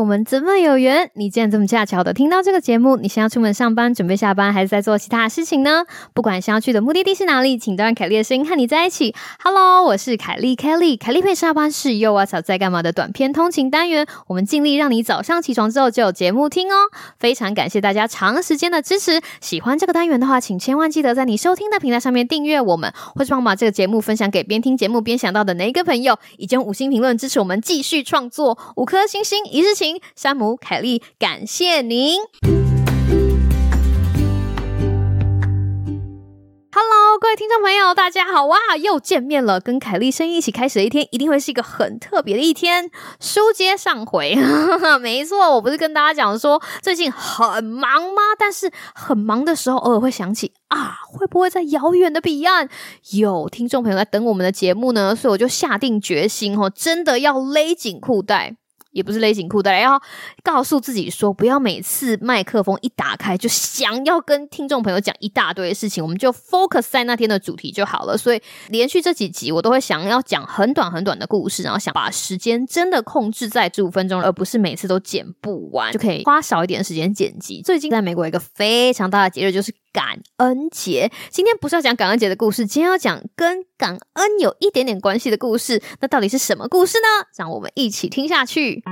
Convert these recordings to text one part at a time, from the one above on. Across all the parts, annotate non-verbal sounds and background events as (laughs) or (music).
我们怎么有缘？你竟然这么恰巧的听到这个节目？你想要出门上班，准备下班，还是在做其他事情呢？不管想要去的目的地是哪里，请都让凯莉的声音和你在一起。Hello，我是凯莉，Kelly，凯莉陪下班是又啊草在干嘛的短片通勤单元。我们尽力让你早上起床之后就有节目听哦。非常感谢大家长时间的支持。喜欢这个单元的话，请千万记得在你收听的平台上面订阅我们，或是帮我把这个节目分享给边听节目边想到的哪一个朋友，以及五星评论支持我们继续创作。五颗星星一日情，山姆凯莉，感谢您。Hello，各位听众朋友，大家好哇！又见面了，跟凯莉声音一起开始的一天，一定会是一个很特别的一天。书接上回，(laughs) 没错，我不是跟大家讲说最近很忙吗？但是很忙的时候，偶尔会想起啊，会不会在遥远的彼岸有听众朋友在等我们的节目呢？所以我就下定决心哦，真的要勒紧裤带。也不是勒紧裤带，要告诉自己说，不要每次麦克风一打开就想要跟听众朋友讲一大堆的事情，我们就 focus 在那天的主题就好了。所以连续这几集，我都会想要讲很短很短的故事，然后想把时间真的控制在十五分钟，而不是每次都剪不完，就可以花少一点时间剪辑。最近在美国有一个非常大的节日就是。感恩节，今天不是要讲感恩节的故事，今天要讲跟感恩有一点点关系的故事。那到底是什么故事呢？让我们一起听下去。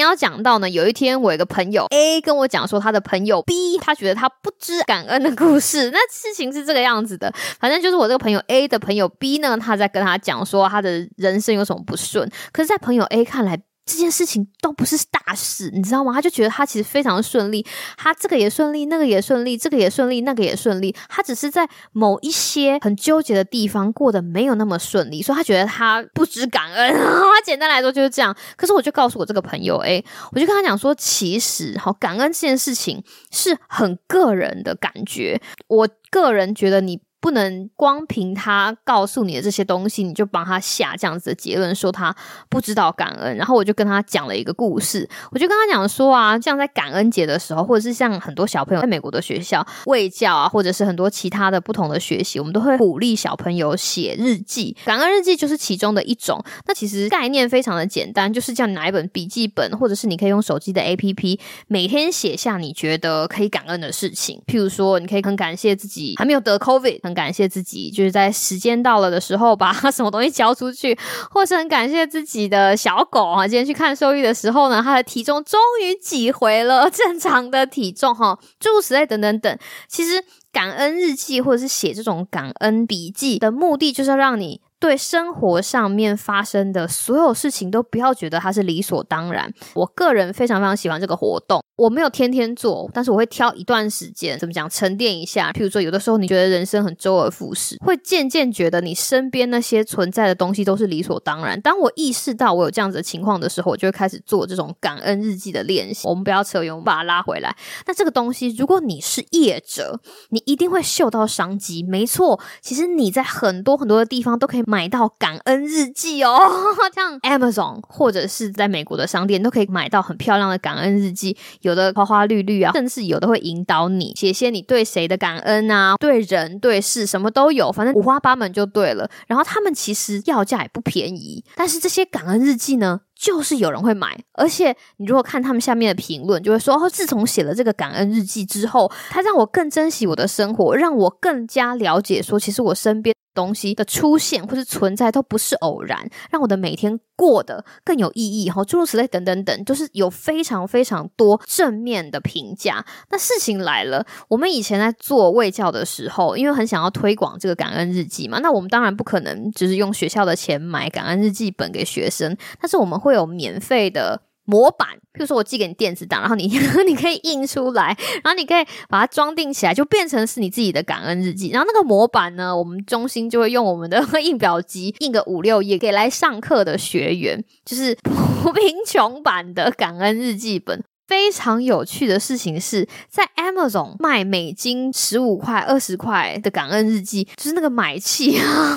要讲到呢，有一天我一个朋友 A 跟我讲说，他的朋友 B 他觉得他不知感恩的故事。(laughs) 那事情是这个样子的，反正就是我这个朋友 A 的朋友 B 呢，他在跟他讲说他的人生有什么不顺。可是，在朋友 A 看来，这件事情都不是大事，你知道吗？他就觉得他其实非常顺利，他这个也顺利，那个也顺利，这个也顺利，那个也顺利。他只是在某一些很纠结的地方过得没有那么顺利，所以他觉得他不知感恩。(laughs) 他简单来说就是这样。可是我就告诉我这个朋友，诶，我就跟他讲说，其实好感恩这件事情是很个人的感觉。我个人觉得你。不能光凭他告诉你的这些东西，你就帮他下这样子的结论，说他不知道感恩。然后我就跟他讲了一个故事，我就跟他讲说啊，像在感恩节的时候，或者是像很多小朋友在美国的学校卫教啊，或者是很多其他的不同的学习，我们都会鼓励小朋友写日记，感恩日记就是其中的一种。那其实概念非常的简单，就是叫你拿一本笔记本，或者是你可以用手机的 APP，每天写下你觉得可以感恩的事情。譬如说，你可以很感谢自己还没有得 COVID，很感谢自己，就是在时间到了的时候把什么东西交出去，或是很感谢自己的小狗啊，今天去看兽医的时候呢，它的体重终于挤回了 (laughs) 正常的体重哈，诸如此类等等等。其实感恩日记或者是写这种感恩笔记的目的，就是要让你。对生活上面发生的所有事情，都不要觉得它是理所当然。我个人非常非常喜欢这个活动，我没有天天做，但是我会挑一段时间，怎么讲，沉淀一下。譬如说，有的时候你觉得人生很周而复始，会渐渐觉得你身边那些存在的东西都是理所当然。当我意识到我有这样子的情况的时候，我就会开始做这种感恩日记的练习。我们不要扯远，我们把它拉回来。那这个东西，如果你是业者，你一定会嗅到商机。没错，其实你在很多很多的地方都可以。买到感恩日记哦，(laughs) 像 Amazon 或者是在美国的商店都可以买到很漂亮的感恩日记，有的花花绿绿啊，甚至有的会引导你写些你对谁的感恩啊，对人对事什么都有，反正五花八门就对了。然后他们其实要价也不便宜，但是这些感恩日记呢？就是有人会买，而且你如果看他们下面的评论，就会说：哦，自从写了这个感恩日记之后，它让我更珍惜我的生活，让我更加了解说，其实我身边东西的出现或是存在都不是偶然，让我的每天过得更有意义。哈，诸如此类等等等，就是有非常非常多正面的评价。那事情来了，我们以前在做卫教的时候，因为很想要推广这个感恩日记嘛，那我们当然不可能只是用学校的钱买感恩日记本给学生，但是我们。会有免费的模板，比如说我寄给你电子档，然后你 (laughs) 你可以印出来，然后你可以把它装订起来，就变成是你自己的感恩日记。然后那个模板呢，我们中心就会用我们的 (laughs) 印表机印个五六页给来上课的学员，就是不贫穷版的感恩日记本。非常有趣的事情是在 Amazon 卖美金十五块、二十块的感恩日记，就是那个买气啊，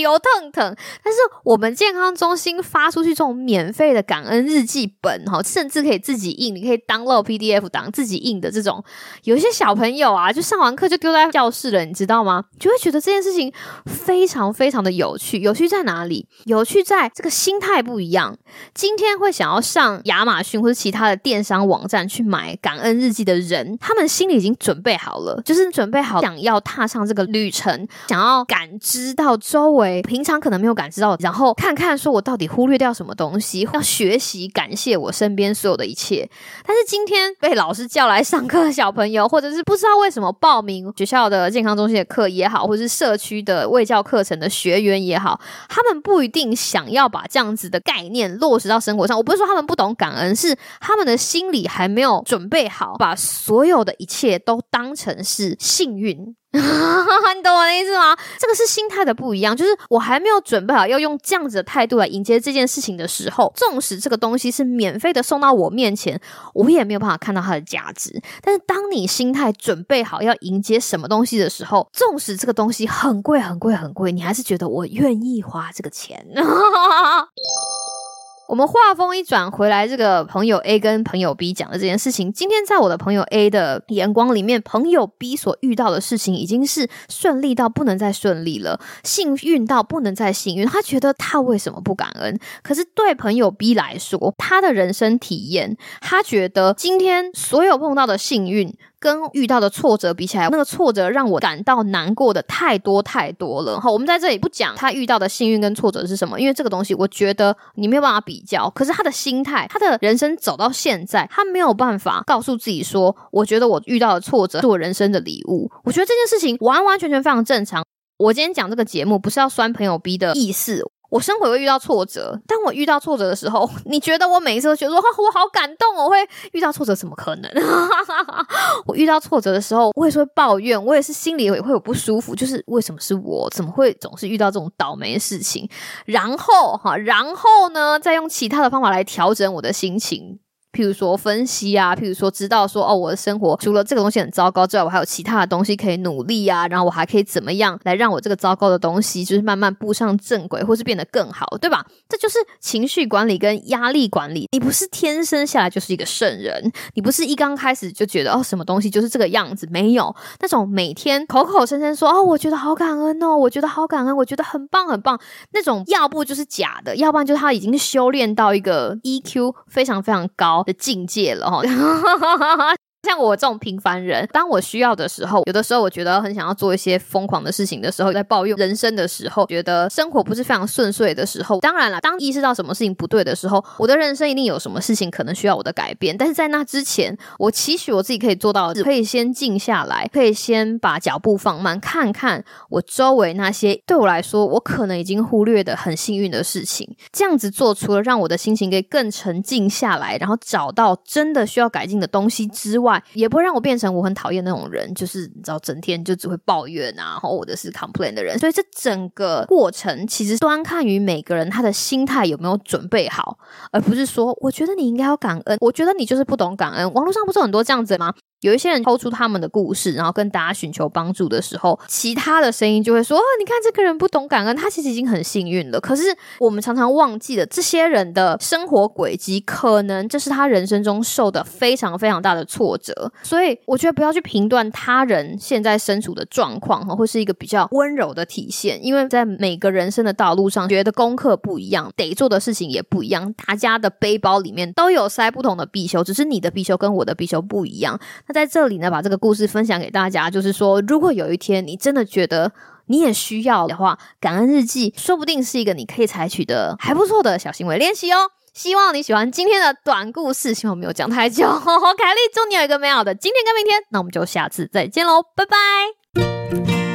油腾腾。但是我们健康中心发出去这种免费的感恩日记本，哈，甚至可以自己印，你可以 download PDF 档自己印的这种。有一些小朋友啊，就上完课就丢在教室了，你知道吗？就会觉得这件事情非常非常的有趣。有趣在哪里？有趣在这个心态不一样。今天会想要上亚马逊或者其他的电商。网站去买感恩日记的人，他们心里已经准备好了，就是准备好想要踏上这个旅程，想要感知到周围平常可能没有感知到，然后看看说我到底忽略掉什么东西，要学习感谢我身边所有的一切。但是今天被老师叫来上课的小朋友，或者是不知道为什么报名学校的健康中心的课也好，或者是社区的卫教课程的学员也好，他们不一定想要把这样子的概念落实到生活上。我不是说他们不懂感恩，是他们的心理里。还没有准备好，把所有的一切都当成是幸运，(laughs) 你懂我的意思吗？这个是心态的不一样，就是我还没有准备好要用这样子的态度来迎接这件事情的时候，纵使这个东西是免费的送到我面前，我也没有办法看到它的价值。但是当你心态准备好要迎接什么东西的时候，纵使这个东西很贵很贵很贵，你还是觉得我愿意花这个钱。(laughs) 我们话锋一转回来，这个朋友 A 跟朋友 B 讲的这件事情，今天在我的朋友 A 的眼光里面，朋友 B 所遇到的事情已经是顺利到不能再顺利了，幸运到不能再幸运。他觉得他为什么不感恩？可是对朋友 B 来说，他的人生体验，他觉得今天所有碰到的幸运。跟遇到的挫折比起来，那个挫折让我感到难过的太多太多了。好，我们在这里不讲他遇到的幸运跟挫折是什么，因为这个东西我觉得你没有办法比较。可是他的心态，他的人生走到现在，他没有办法告诉自己说，我觉得我遇到的挫折是我人生的礼物。我觉得这件事情完完全全非常正常。我今天讲这个节目不是要酸朋友逼的意思。我生活会遇到挫折，当我遇到挫折的时候，(laughs) 你觉得我每一次都觉得说，我好感动，我会遇到挫折，怎么可能？(laughs) 我遇到挫折的时候，我也是会抱怨，我也是心里也会有不舒服，就是为什么是我，怎么会总是遇到这种倒霉的事情？然后哈，然后呢，再用其他的方法来调整我的心情。譬如说分析啊，譬如说知道说哦，我的生活除了这个东西很糟糕之外，我还有其他的东西可以努力啊，然后我还可以怎么样来让我这个糟糕的东西就是慢慢步上正轨，或是变得更好，对吧？这就是情绪管理跟压力管理。你不是天生下来就是一个圣人，你不是一刚开始就觉得哦，什么东西就是这个样子，没有那种每天口口声声说哦，我觉得好感恩哦，我觉得好感恩，我觉得很棒很棒，那种要不就是假的，要不然就是他已经修炼到一个 EQ 非常非常高。的境界了哈。(laughs) 像我这种平凡人，当我需要的时候，有的时候我觉得很想要做一些疯狂的事情的时候，在抱怨人生的时候，觉得生活不是非常顺遂的时候，当然了，当意识到什么事情不对的时候，我的人生一定有什么事情可能需要我的改变。但是在那之前，我期许我自己可以做到，可以先静下来，可以先把脚步放慢，看看我周围那些对我来说我可能已经忽略的很幸运的事情。这样子做，除了让我的心情可以更沉静下来，然后找到真的需要改进的东西之外，也不会让我变成我很讨厌那种人，就是你知道，整天就只会抱怨啊，或者是 complain 的人。所以这整个过程其实端看于每个人他的心态有没有准备好，而不是说我觉得你应该要感恩，我觉得你就是不懂感恩。网络上不是很多这样子吗？有一些人抛出他们的故事，然后跟大家寻求帮助的时候，其他的声音就会说：“哦，你看这个人不懂感恩，他其实已经很幸运了。”可是我们常常忘记了这些人的生活轨迹，可能这是他人生中受的非常非常大的挫折。所以我觉得不要去评断他人现在身处的状况，哈，会是一个比较温柔的体现。因为在每个人生的道路上，觉得功课不一样，得做的事情也不一样。大家的背包里面都有塞不同的必修，只是你的必修跟我的必修不一样。那在这里呢，把这个故事分享给大家，就是说，如果有一天你真的觉得你也需要的话，感恩日记说不定是一个你可以采取的还不错的小行为练习哦。希望你喜欢今天的短故事，希望没有讲太久。(laughs) 凯莉，祝你有一个美好的今天跟明天，那我们就下次再见喽，拜拜。